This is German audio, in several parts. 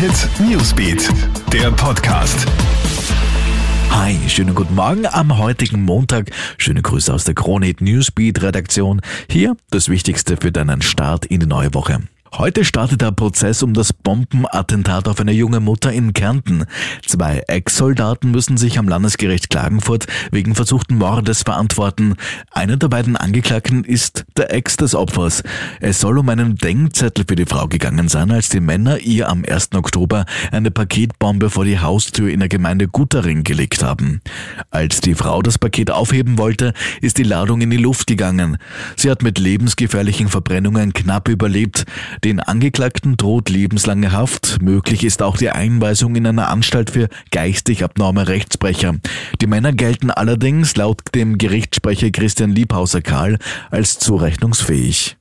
Hit Newsbeat, der Podcast. Hi, schönen guten Morgen am heutigen Montag. Schöne Grüße aus der Krone Hit Newsbeat Redaktion. Hier das Wichtigste für deinen Start in die neue Woche. Heute startet der Prozess um das Bombenattentat auf eine junge Mutter in Kärnten. Zwei Ex-Soldaten müssen sich am Landesgericht Klagenfurt wegen versuchten Mordes verantworten. Einer der beiden Angeklagten ist der Ex des Opfers. Es soll um einen Denkzettel für die Frau gegangen sein, als die Männer ihr am 1. Oktober eine Paketbombe vor die Haustür in der Gemeinde Guttering gelegt haben. Als die Frau das Paket aufheben wollte, ist die Ladung in die Luft gegangen. Sie hat mit lebensgefährlichen Verbrennungen knapp überlebt. Den Angeklagten droht lebenslange Haft. Möglich ist auch die Einweisung in eine Anstalt für geistig abnorme Rechtsbrecher. Die Männer gelten allerdings laut dem Gerichtssprecher Christian Liebhauser-Karl als zurechnungsfähig.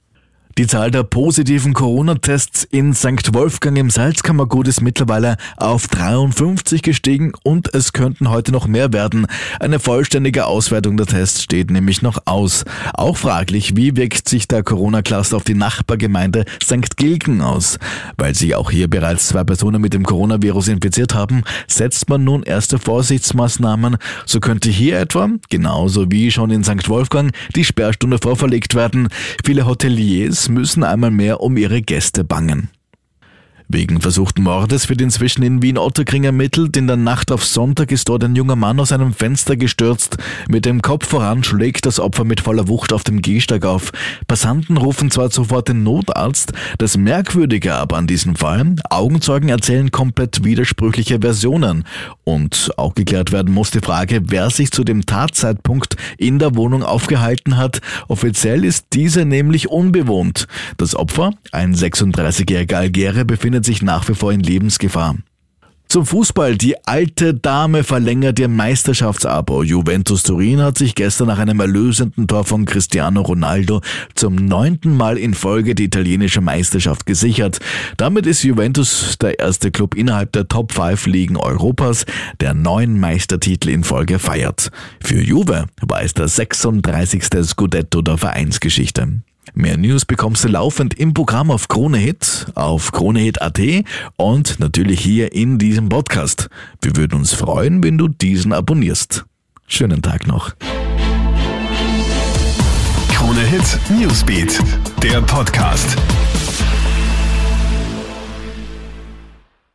Die Zahl der positiven Corona-Tests in St. Wolfgang im Salzkammergut ist mittlerweile auf 53 gestiegen und es könnten heute noch mehr werden. Eine vollständige Auswertung der Tests steht nämlich noch aus. Auch fraglich, wie wirkt sich der Corona-Cluster auf die Nachbargemeinde St. Gilgen aus? Weil sich auch hier bereits zwei Personen mit dem Coronavirus infiziert haben, setzt man nun erste Vorsichtsmaßnahmen. So könnte hier etwa, genauso wie schon in St. Wolfgang, die Sperrstunde vorverlegt werden. Viele Hoteliers müssen einmal mehr um ihre Gäste bangen. Wegen versuchten Mordes wird inzwischen in Wien-Otterkring ermittelt. In der Nacht auf Sonntag ist dort ein junger Mann aus einem Fenster gestürzt. Mit dem Kopf voran schlägt das Opfer mit voller Wucht auf dem Gehsteig auf. Passanten rufen zwar sofort den Notarzt. Das Merkwürdige aber an diesem Fall, Augenzeugen erzählen komplett widersprüchliche Versionen. Und auch geklärt werden muss die Frage, wer sich zu dem Tatzeitpunkt in der Wohnung aufgehalten hat. Offiziell ist diese nämlich unbewohnt. Das Opfer, ein 36-jähriger Algerier, befindet befindet sich nach wie vor in Lebensgefahr. Zum Fußball. Die alte Dame verlängert ihr Meisterschaftsabo. Juventus Turin hat sich gestern nach einem erlösenden Tor von Cristiano Ronaldo zum neunten Mal in Folge die italienische Meisterschaft gesichert. Damit ist Juventus der erste Club innerhalb der Top 5 Ligen Europas, der neun Meistertitel in Folge feiert. Für Juve war es der 36. Scudetto der Vereinsgeschichte. Mehr News bekommst du laufend im Programm auf KroneHit, auf KroneHit.at und natürlich hier in diesem Podcast. Wir würden uns freuen, wenn du diesen abonnierst. Schönen Tag noch. KroneHit Newsbeat, der Podcast.